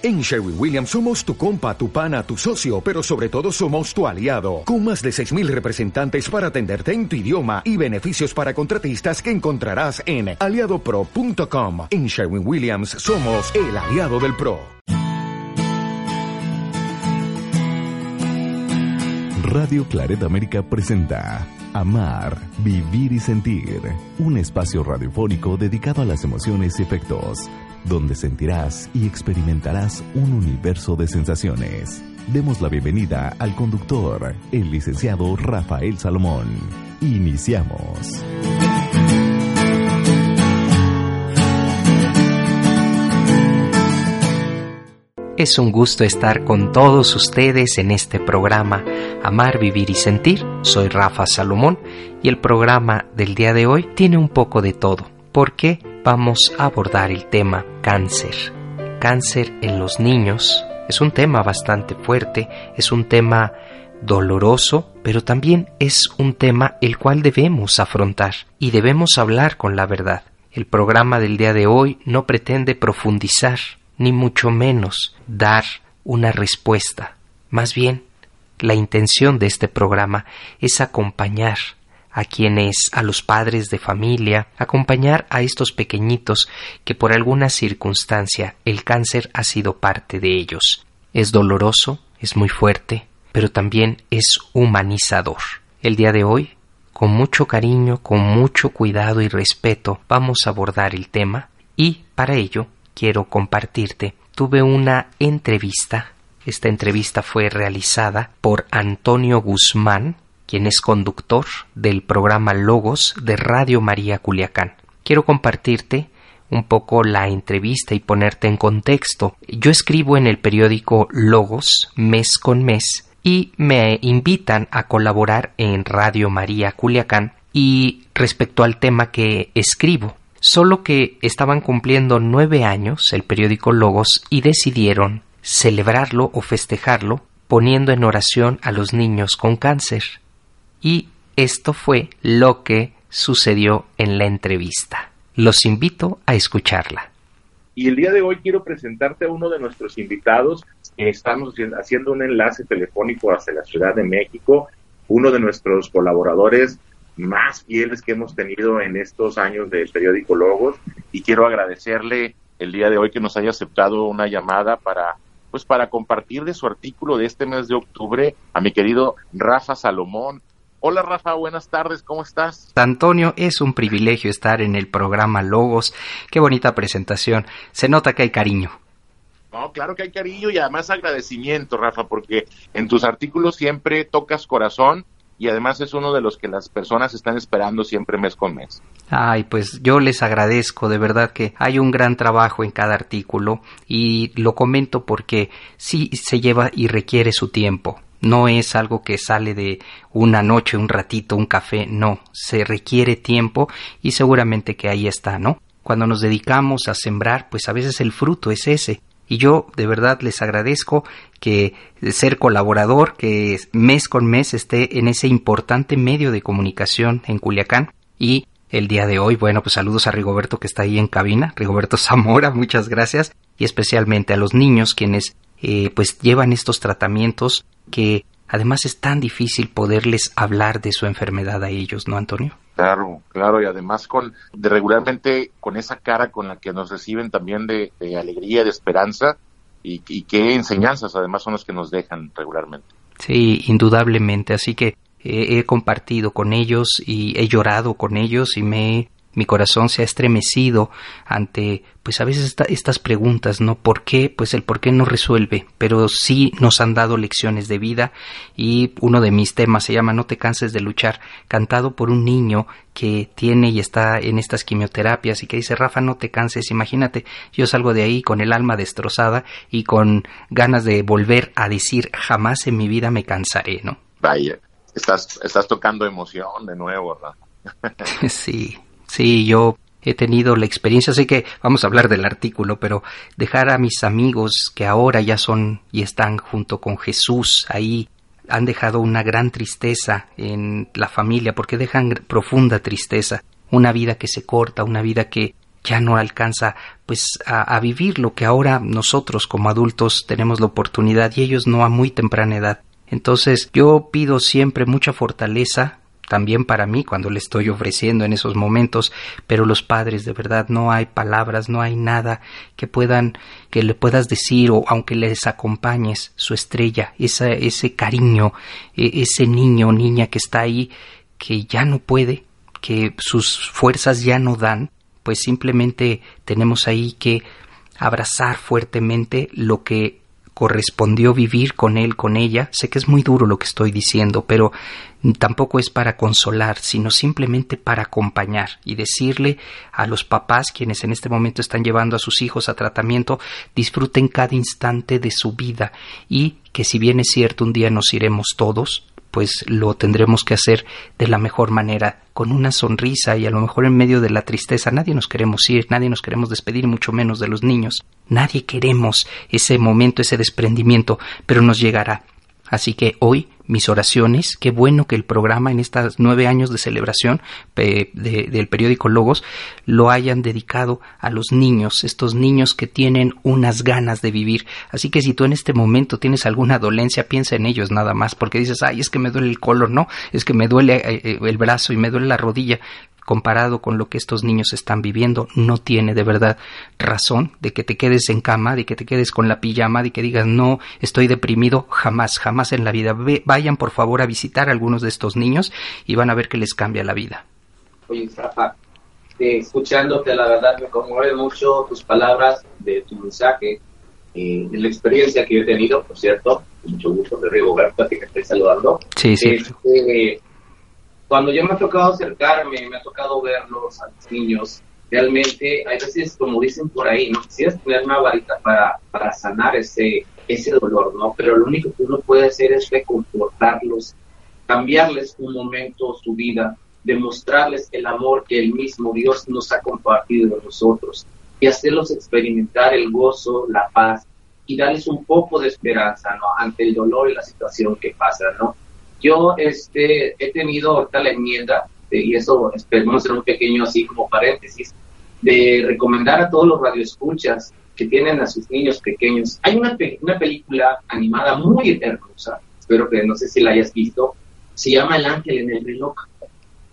En Sherwin Williams somos tu compa, tu pana, tu socio, pero sobre todo somos tu aliado, con más de 6.000 representantes para atenderte en tu idioma y beneficios para contratistas que encontrarás en aliadopro.com. En Sherwin Williams somos el aliado del PRO. Radio Claret América presenta Amar, Vivir y Sentir, un espacio radiofónico dedicado a las emociones y efectos donde sentirás y experimentarás un universo de sensaciones. Demos la bienvenida al conductor, el licenciado Rafael Salomón. Iniciamos. Es un gusto estar con todos ustedes en este programa Amar, Vivir y Sentir. Soy Rafa Salomón y el programa del día de hoy tiene un poco de todo. ¿Por qué? vamos a abordar el tema cáncer. Cáncer en los niños es un tema bastante fuerte, es un tema doloroso, pero también es un tema el cual debemos afrontar y debemos hablar con la verdad. El programa del día de hoy no pretende profundizar, ni mucho menos dar una respuesta. Más bien, la intención de este programa es acompañar a quienes, a los padres de familia, acompañar a estos pequeñitos que por alguna circunstancia el cáncer ha sido parte de ellos. Es doloroso, es muy fuerte, pero también es humanizador. El día de hoy, con mucho cariño, con mucho cuidado y respeto, vamos a abordar el tema y para ello quiero compartirte. Tuve una entrevista. Esta entrevista fue realizada por Antonio Guzmán, quien es conductor del programa Logos de Radio María Culiacán. Quiero compartirte un poco la entrevista y ponerte en contexto. Yo escribo en el periódico Logos mes con mes y me invitan a colaborar en Radio María Culiacán y respecto al tema que escribo. Solo que estaban cumpliendo nueve años el periódico Logos y decidieron celebrarlo o festejarlo poniendo en oración a los niños con cáncer. Y esto fue lo que sucedió en la entrevista. Los invito a escucharla. Y el día de hoy quiero presentarte a uno de nuestros invitados. Estamos haciendo un enlace telefónico hacia la Ciudad de México, uno de nuestros colaboradores más fieles que hemos tenido en estos años del periódico Logos. Y quiero agradecerle el día de hoy que nos haya aceptado una llamada para pues para compartir de su artículo de este mes de octubre a mi querido Rafa Salomón, Hola Rafa, buenas tardes, ¿cómo estás? Antonio, es un privilegio estar en el programa Logos. Qué bonita presentación. Se nota que hay cariño. No, claro que hay cariño y además agradecimiento, Rafa, porque en tus artículos siempre tocas corazón y además es uno de los que las personas están esperando siempre mes con mes. Ay, pues yo les agradezco, de verdad que hay un gran trabajo en cada artículo y lo comento porque sí se lleva y requiere su tiempo. No es algo que sale de una noche, un ratito, un café, no, se requiere tiempo y seguramente que ahí está, ¿no? Cuando nos dedicamos a sembrar, pues a veces el fruto es ese. Y yo de verdad les agradezco que ser colaborador, que mes con mes esté en ese importante medio de comunicación en Culiacán y el día de hoy, bueno, pues saludos a Rigoberto que está ahí en cabina, Rigoberto Zamora, muchas gracias, y especialmente a los niños quienes eh, pues llevan estos tratamientos que además es tan difícil poderles hablar de su enfermedad a ellos, ¿no, Antonio? Claro, claro, y además con de regularmente con esa cara con la que nos reciben también de, alegría, de esperanza, y, y, qué enseñanzas además son los que nos dejan regularmente. Sí, indudablemente, así que he compartido con ellos y he llorado con ellos y me mi corazón se ha estremecido ante, pues a veces estas preguntas, ¿no? ¿Por qué? Pues el por qué no resuelve, pero sí nos han dado lecciones de vida y uno de mis temas se llama No te canses de luchar, cantado por un niño que tiene y está en estas quimioterapias y que dice, Rafa, no te canses, imagínate, yo salgo de ahí con el alma destrozada y con ganas de volver a decir, jamás en mi vida me cansaré, ¿no? Vaya, estás, estás tocando emoción de nuevo, ¿verdad? sí. Sí, yo he tenido la experiencia, sé que vamos a hablar del artículo, pero dejar a mis amigos que ahora ya son y están junto con Jesús ahí han dejado una gran tristeza en la familia porque dejan profunda tristeza, una vida que se corta, una vida que ya no alcanza pues a, a, vivir lo que ahora nosotros como adultos tenemos la oportunidad y ellos no a muy temprana edad. Entonces yo pido siempre mucha fortaleza también para mí cuando le estoy ofreciendo en esos momentos, pero los padres de verdad no hay palabras, no hay nada que puedan que le puedas decir o aunque les acompañes su estrella, esa, ese cariño, e, ese niño niña que está ahí que ya no puede, que sus fuerzas ya no dan, pues simplemente tenemos ahí que abrazar fuertemente lo que correspondió vivir con él, con ella. Sé que es muy duro lo que estoy diciendo, pero tampoco es para consolar, sino simplemente para acompañar y decirle a los papás quienes en este momento están llevando a sus hijos a tratamiento, disfruten cada instante de su vida y que si bien es cierto un día nos iremos todos, pues lo tendremos que hacer de la mejor manera, con una sonrisa y a lo mejor en medio de la tristeza. Nadie nos queremos ir, nadie nos queremos despedir, mucho menos de los niños. Nadie queremos ese momento, ese desprendimiento, pero nos llegará. Así que hoy mis oraciones, qué bueno que el programa en estos nueve años de celebración del periódico Logos lo hayan dedicado a los niños, estos niños que tienen unas ganas de vivir. Así que si tú en este momento tienes alguna dolencia, piensa en ellos nada más, porque dices, ay, es que me duele el color, no, es que me duele eh, eh, el brazo y me duele la rodilla comparado con lo que estos niños están viviendo, no tiene de verdad razón de que te quedes en cama, de que te quedes con la pijama, de que digas no, estoy deprimido, jamás, jamás en la vida. vayan por favor a visitar a algunos de estos niños y van a ver que les cambia la vida. Oye, Rafa, eh, escuchándote, la verdad me conmueve mucho tus palabras de tu mensaje, eh, de la experiencia que yo he tenido, por cierto, mucho gusto de Rigoberto, que te estoy saludando. Sí, sí. Este, cuando yo me ha tocado acercarme, me ha tocado verlos a los niños, realmente hay veces, como dicen por ahí, no quisieras tener una varita para, para sanar ese, ese dolor, ¿no? Pero lo único que uno puede hacer es reconfortarlos, cambiarles un momento su vida, demostrarles el amor que el mismo Dios nos ha compartido de nosotros y hacerlos experimentar el gozo, la paz y darles un poco de esperanza, ¿no? Ante el dolor y la situación que pasa, ¿no? Yo este, he tenido ahorita la enmienda, y eso esperemos hacer un pequeño así como paréntesis, de recomendar a todos los radioescuchas que tienen a sus niños pequeños. Hay una, una película animada muy hermosa, espero que no sé si la hayas visto, se llama El ángel en el reloj,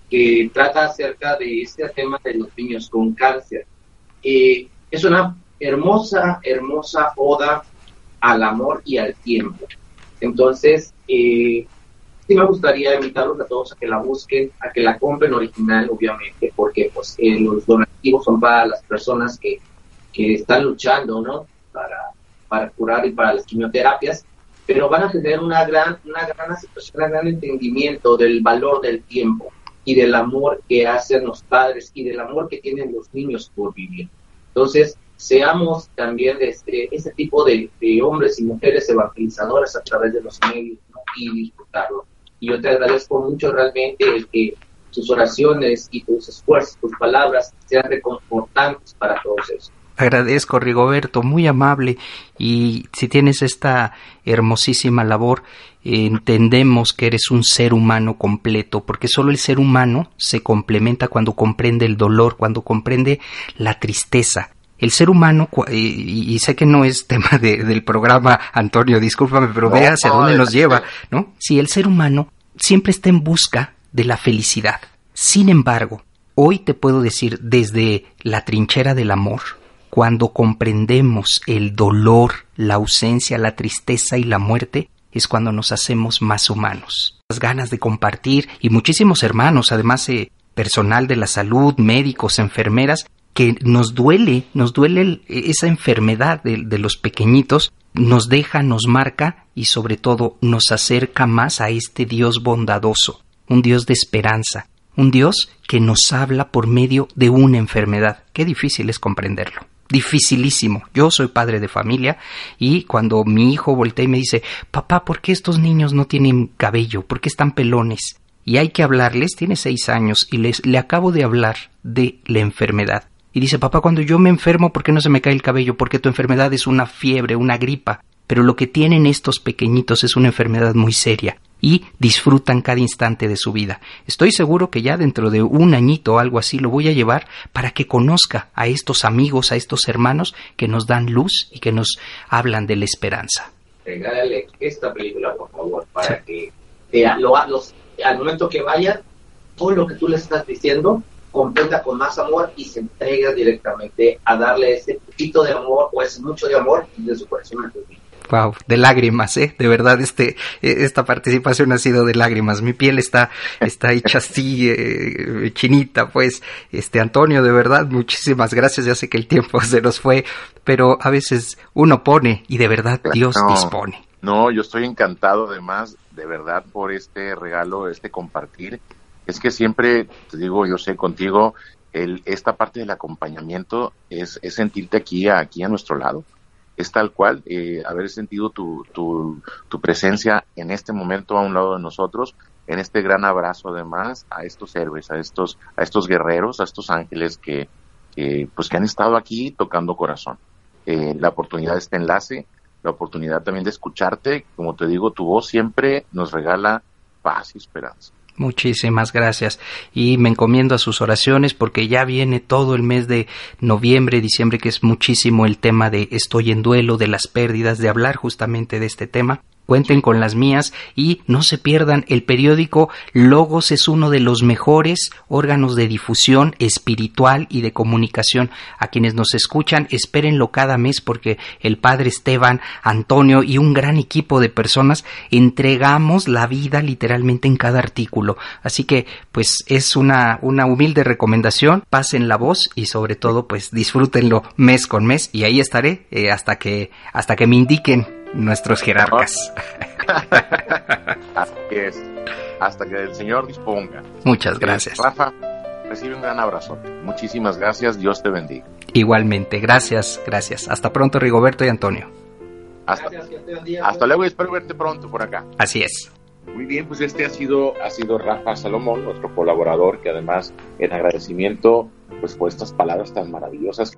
que trata acerca de este tema de los niños con cáncer. Eh, es una hermosa, hermosa oda al amor y al tiempo. Entonces, eh, sí me gustaría invitarlos a todos a que la busquen, a que la compren original, obviamente, porque pues eh, los donativos son para las personas que, que están luchando, ¿no? Para, para curar y para las quimioterapias, pero van a tener una gran, una gran aceptación, un gran entendimiento del valor del tiempo y del amor que hacen los padres y del amor que tienen los niños por vivir. Entonces, seamos también este, este tipo de, hombres y mujeres evangelizadores a través de los medios y disfrutarlo y yo te agradezco mucho realmente el que tus oraciones y tus esfuerzos, tus palabras sean reconfortantes para todos eso. Agradezco, Rigoberto, muy amable. Y si tienes esta hermosísima labor, entendemos que eres un ser humano completo, porque solo el ser humano se complementa cuando comprende el dolor, cuando comprende la tristeza. El ser humano, y, sé que no es tema del programa, Antonio, discúlpame, pero vea hacia dónde nos lleva, ¿no? Si el ser humano siempre está en busca de la felicidad. Sin embargo, hoy te puedo decir desde la trinchera del amor, cuando comprendemos el dolor, la ausencia, la tristeza y la muerte, es cuando nos hacemos más humanos. Las ganas de compartir y muchísimos hermanos, además eh, personal de la salud, médicos, enfermeras, que nos duele, nos duele esa enfermedad de los pequeñitos, nos deja, nos marca y sobre todo nos acerca más a este Dios bondadoso, un Dios de esperanza, un Dios que nos habla por medio de una enfermedad. Qué difícil es comprenderlo. Dificilísimo. Yo soy padre de familia y cuando mi hijo voltea y me dice, papá, ¿por qué estos niños no tienen cabello? ¿Por qué están pelones? Y hay que hablarles, tiene seis años y les, le acabo de hablar de la enfermedad. Y dice, papá, cuando yo me enfermo, ¿por qué no se me cae el cabello? Porque tu enfermedad es una fiebre, una gripa. Pero lo que tienen estos pequeñitos es una enfermedad muy seria. y disfrutan cada instante de su vida. Estoy seguro que ya dentro de un añito o algo así lo voy a llevar para que conozca a estos amigos, a estos hermanos que nos dan luz y que nos hablan de la esperanza. Regálale esta película, por favor, para que lo, al momento que vaya, todo lo que tú le estás diciendo completa con más amor y se entrega directamente a darle ese poquito de amor o ese mucho de amor de su corazón a tu vida. Wow, de lágrimas, ¿eh? De verdad, este, eh, esta participación ha sido de lágrimas. Mi piel está, está hecha así, eh, chinita, pues. Este, Antonio, de verdad, muchísimas gracias. Ya sé que el tiempo se nos fue, pero a veces uno pone y de verdad Dios dispone. No, yo estoy encantado además, de verdad, por este regalo, este compartir. Es que siempre, te digo, yo sé contigo, el, esta parte del acompañamiento es, es sentirte aquí, aquí a nuestro lado es tal cual, eh, haber sentido tu, tu, tu, presencia en este momento a un lado de nosotros, en este gran abrazo además a estos héroes, a estos, a estos guerreros, a estos ángeles que, pues que han estado aquí tocando corazón. Eh, la oportunidad de este enlace, la oportunidad también de escucharte, como te digo, tu voz siempre nos regala paz y esperanza. Muchísimas gracias. Y me encomiendo a sus oraciones porque ya viene todo el mes de noviembre, diciembre, que es muchísimo el tema de estoy en duelo, de las pérdidas, de hablar justamente de este tema. Cuenten con las mías y no se pierdan el periódico Logos es uno de los mejores órganos de difusión espiritual y de comunicación. A quienes nos escuchan, espérenlo cada mes porque el padre Esteban, Antonio y un gran equipo de personas entregamos la vida literalmente en cada artículo. Así que pues es una, una humilde recomendación, pasen la voz y sobre todo pues disfrútenlo mes con mes y ahí estaré eh, hasta que hasta que me indiquen nuestros jerarcas. Así es. Hasta que el Señor disponga. Muchas gracias. Rafa, recibe un gran abrazo. Muchísimas gracias. Dios te bendiga. Igualmente. Gracias, gracias. Hasta pronto, Rigoberto y Antonio. Hasta, hasta luego y espero verte pronto por acá. Así es. Muy bien, pues este ha sido, ha sido Rafa Salomón, nuestro colaborador, que además en agradecimiento pues por estas palabras tan maravillosas.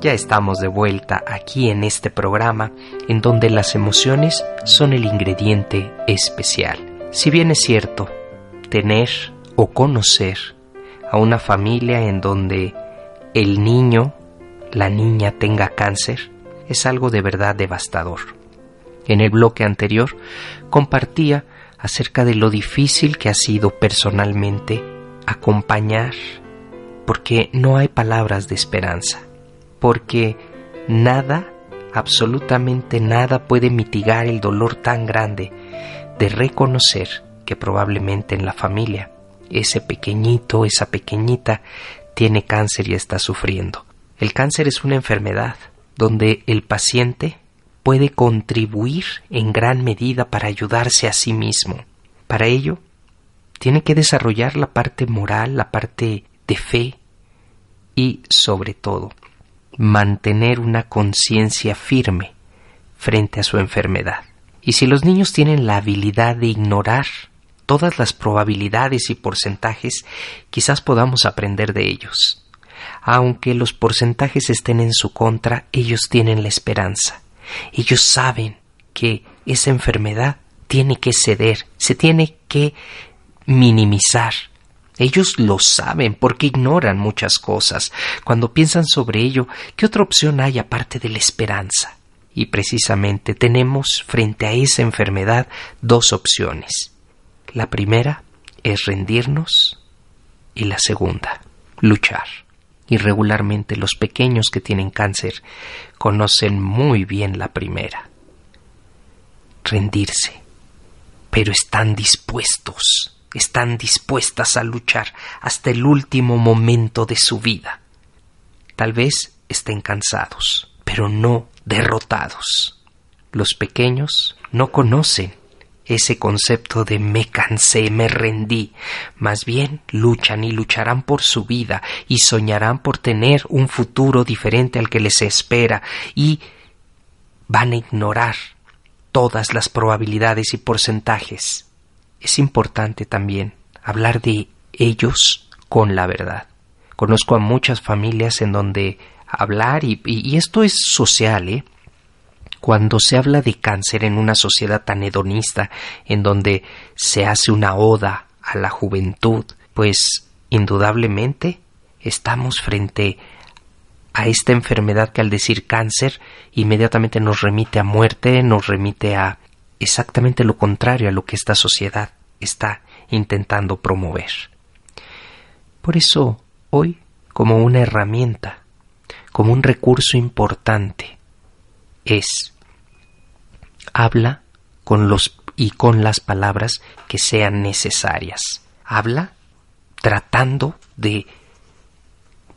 Ya estamos de vuelta aquí en este programa en donde las emociones son el ingrediente especial. Si bien es cierto, tener o conocer a una familia en donde el niño, la niña tenga cáncer, es algo de verdad devastador. En el bloque anterior compartía acerca de lo difícil que ha sido personalmente acompañar, porque no hay palabras de esperanza porque nada, absolutamente nada puede mitigar el dolor tan grande de reconocer que probablemente en la familia ese pequeñito, esa pequeñita tiene cáncer y está sufriendo. El cáncer es una enfermedad donde el paciente puede contribuir en gran medida para ayudarse a sí mismo. Para ello, tiene que desarrollar la parte moral, la parte de fe y, sobre todo, mantener una conciencia firme frente a su enfermedad. Y si los niños tienen la habilidad de ignorar todas las probabilidades y porcentajes, quizás podamos aprender de ellos. Aunque los porcentajes estén en su contra, ellos tienen la esperanza. Ellos saben que esa enfermedad tiene que ceder, se tiene que minimizar, ellos lo saben porque ignoran muchas cosas. Cuando piensan sobre ello, ¿qué otra opción hay aparte de la esperanza? Y precisamente tenemos frente a esa enfermedad dos opciones. La primera es rendirnos y la segunda, luchar. Y regularmente los pequeños que tienen cáncer conocen muy bien la primera. Rendirse. Pero están dispuestos están dispuestas a luchar hasta el último momento de su vida. Tal vez estén cansados, pero no derrotados. Los pequeños no conocen ese concepto de me cansé, me rendí. Más bien luchan y lucharán por su vida y soñarán por tener un futuro diferente al que les espera y van a ignorar todas las probabilidades y porcentajes. Es importante también hablar de ellos con la verdad. Conozco a muchas familias en donde hablar, y, y, esto es social, ¿eh? Cuando se habla de cáncer en una sociedad tan hedonista, en donde se hace una oda a la juventud, pues indudablemente estamos frente a esta enfermedad que al decir cáncer inmediatamente nos remite a muerte, nos remite a exactamente lo contrario a lo que esta sociedad está intentando promover. Por eso, hoy, como una herramienta, como un recurso importante, es habla con los y con las palabras que sean necesarias. Habla tratando de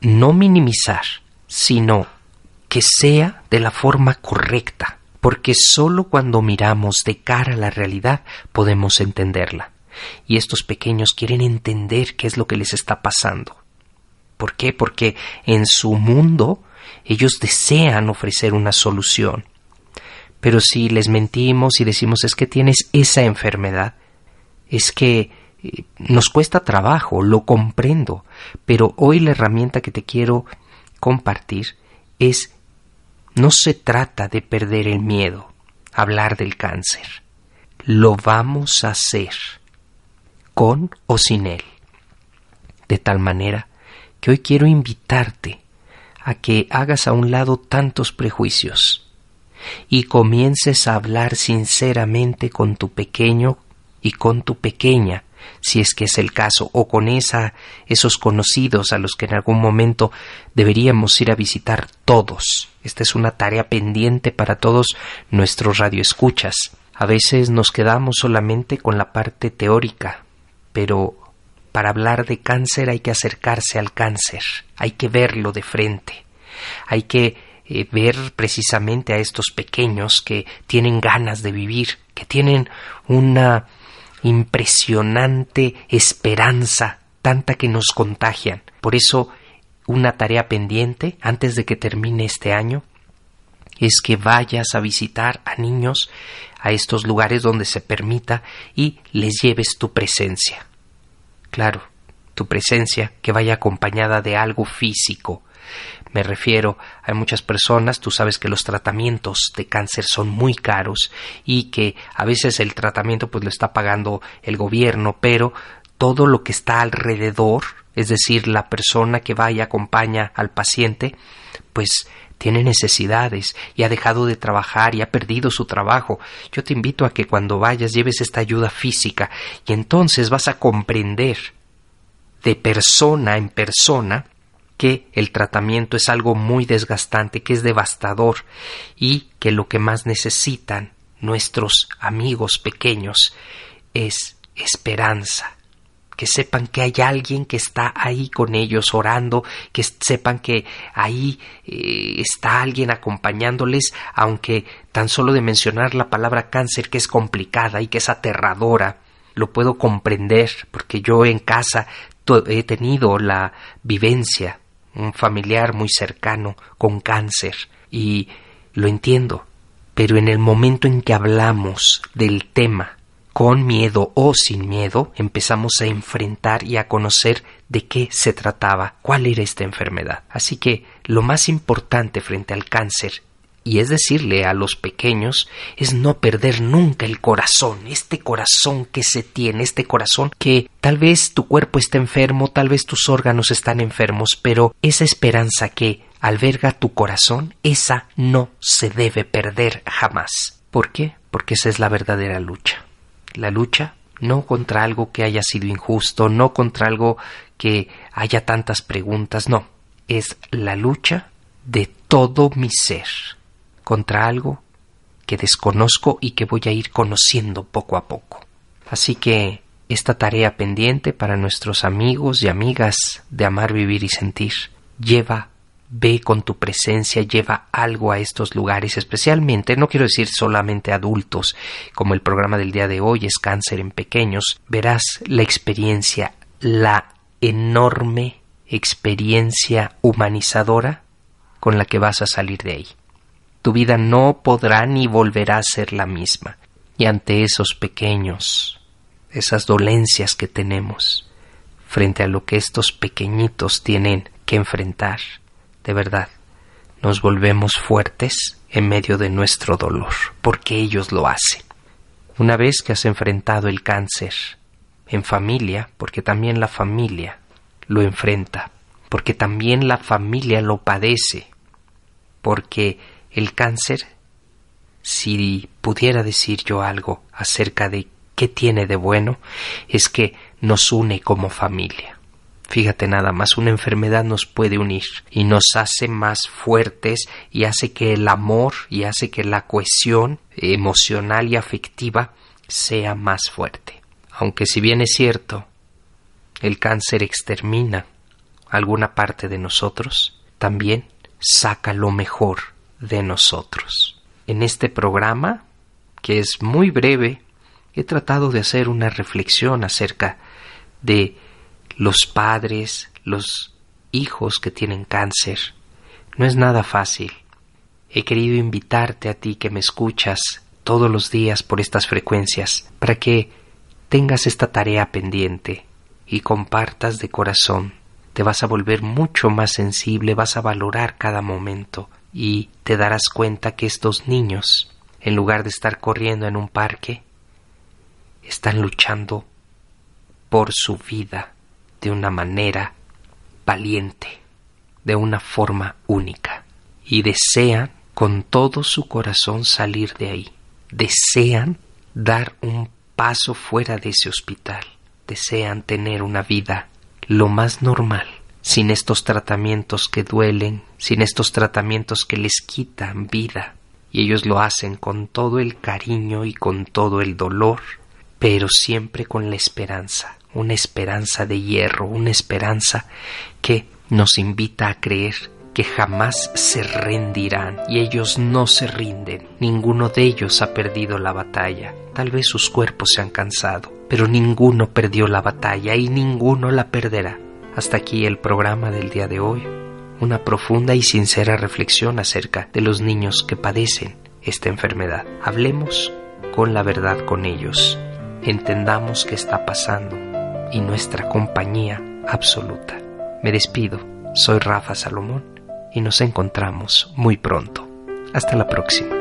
no minimizar, sino que sea de la forma correcta, porque sólo cuando miramos de cara a la realidad podemos entenderla. Y estos pequeños quieren entender qué es lo que les está pasando. ¿Por qué? Porque en su mundo ellos desean ofrecer una solución. Pero si les mentimos y decimos es que tienes esa enfermedad, es que eh, nos cuesta trabajo, lo comprendo, pero hoy la herramienta que te quiero compartir es no se trata de perder el miedo, hablar del cáncer. Lo vamos a hacer con o sin él. De tal manera que hoy quiero invitarte a que hagas a un lado tantos prejuicios y comiences a hablar sinceramente con tu pequeño y con tu pequeña, si es que es el caso, o con esa, esos conocidos a los que en algún momento deberíamos ir a visitar todos. Esta es una tarea pendiente para todos nuestros radioescuchas. A veces nos quedamos solamente con la parte teórica, pero para hablar de cáncer hay que acercarse al cáncer, hay que verlo de frente, hay que eh, ver precisamente a estos pequeños que tienen ganas de vivir, que tienen una impresionante esperanza, tanta que nos contagian. Por eso, una tarea pendiente antes de que termine este año es que vayas a visitar a niños a estos lugares donde se permita y les lleves tu presencia. Claro, tu presencia que vaya acompañada de algo físico. Me refiero, hay muchas personas, tú sabes que los tratamientos de cáncer son muy caros y que a veces el tratamiento pues lo está pagando el gobierno, pero todo lo que está alrededor, es decir, la persona que va y acompaña al paciente, pues tiene necesidades y ha dejado de trabajar y ha perdido su trabajo. Yo te invito a que cuando vayas lleves esta ayuda física y entonces vas a comprender de persona en persona que el tratamiento es algo muy desgastante, que es devastador y que lo que más necesitan nuestros amigos pequeños es esperanza, que sepan que hay alguien que está ahí con ellos orando, que sepan que ahí eh, está alguien acompañándoles, aunque tan solo de mencionar la palabra cáncer que es complicada y que es aterradora, lo puedo comprender porque yo en casa he tenido la vivencia, un familiar muy cercano con cáncer y lo entiendo, pero en el momento en que hablamos del tema con miedo o sin miedo, empezamos a enfrentar y a conocer de qué se trataba, cuál era esta enfermedad. Así que lo más importante frente al cáncer y es decirle a los pequeños es no perder nunca el corazón, este corazón que se tiene, este corazón que tal vez tu cuerpo está enfermo, tal vez tus órganos están enfermos, pero esa esperanza que alberga tu corazón, esa no se debe perder jamás. ¿Por qué? Porque esa es la verdadera lucha la lucha no contra algo que haya sido injusto, no contra algo que haya tantas preguntas, no, es la lucha de todo mi ser contra algo que desconozco y que voy a ir conociendo poco a poco. Así que esta tarea pendiente para nuestros amigos y amigas de amar, vivir y sentir lleva ve con tu presencia, lleva algo a estos lugares, especialmente, no quiero decir solamente adultos, como el programa del día de hoy es cáncer en pequeños, verás la experiencia, la enorme experiencia humanizadora con la que vas a salir de ahí. Tu vida no podrá ni volverá a ser la misma. Y ante esos pequeños, esas dolencias que tenemos, frente a lo que estos pequeñitos tienen que enfrentar, de verdad, nos volvemos fuertes en medio de nuestro dolor, porque ellos lo hacen. Una vez que has enfrentado el cáncer en familia, porque también la familia lo enfrenta, porque también la familia lo padece, porque el cáncer, si pudiera decir yo algo acerca de qué tiene de bueno, es que nos une como familia. Fíjate nada más, una enfermedad nos puede unir y nos hace más fuertes y hace que el amor y hace que la cohesión emocional y afectiva sea más fuerte. Aunque si bien es cierto, el cáncer extermina alguna parte de nosotros, también saca lo mejor de nosotros. En este programa, que es muy breve, he tratado de hacer una reflexión acerca de los padres, los hijos que tienen cáncer. No es nada fácil. He querido invitarte a ti que me escuchas todos los días por estas frecuencias para que tengas esta tarea pendiente y compartas de corazón. Te vas a volver mucho más sensible, vas a valorar cada momento y te darás cuenta que estos niños, en lugar de estar corriendo en un parque, están luchando por su vida de una manera valiente, de una forma única, y desean con todo su corazón salir de ahí, desean dar un paso fuera de ese hospital, desean tener una vida lo más normal, sin estos tratamientos que duelen, sin estos tratamientos que les quitan vida, y ellos lo hacen con todo el cariño y con todo el dolor, pero siempre con la esperanza una esperanza de hierro, una esperanza que nos invita a creer que jamás se rendirán y ellos no se rinden. Ninguno de ellos ha perdido la batalla. Tal vez sus cuerpos se han cansado, pero ninguno perdió la batalla y ninguno la perderá. Hasta aquí el programa del día de hoy. Una profunda y sincera reflexión acerca de los niños que padecen esta enfermedad. Hablemos con la verdad con ellos. Entendamos qué está pasando y nuestra compañía absoluta. Me despido, soy Rafa Salomón y nos encontramos muy pronto. Hasta la próxima.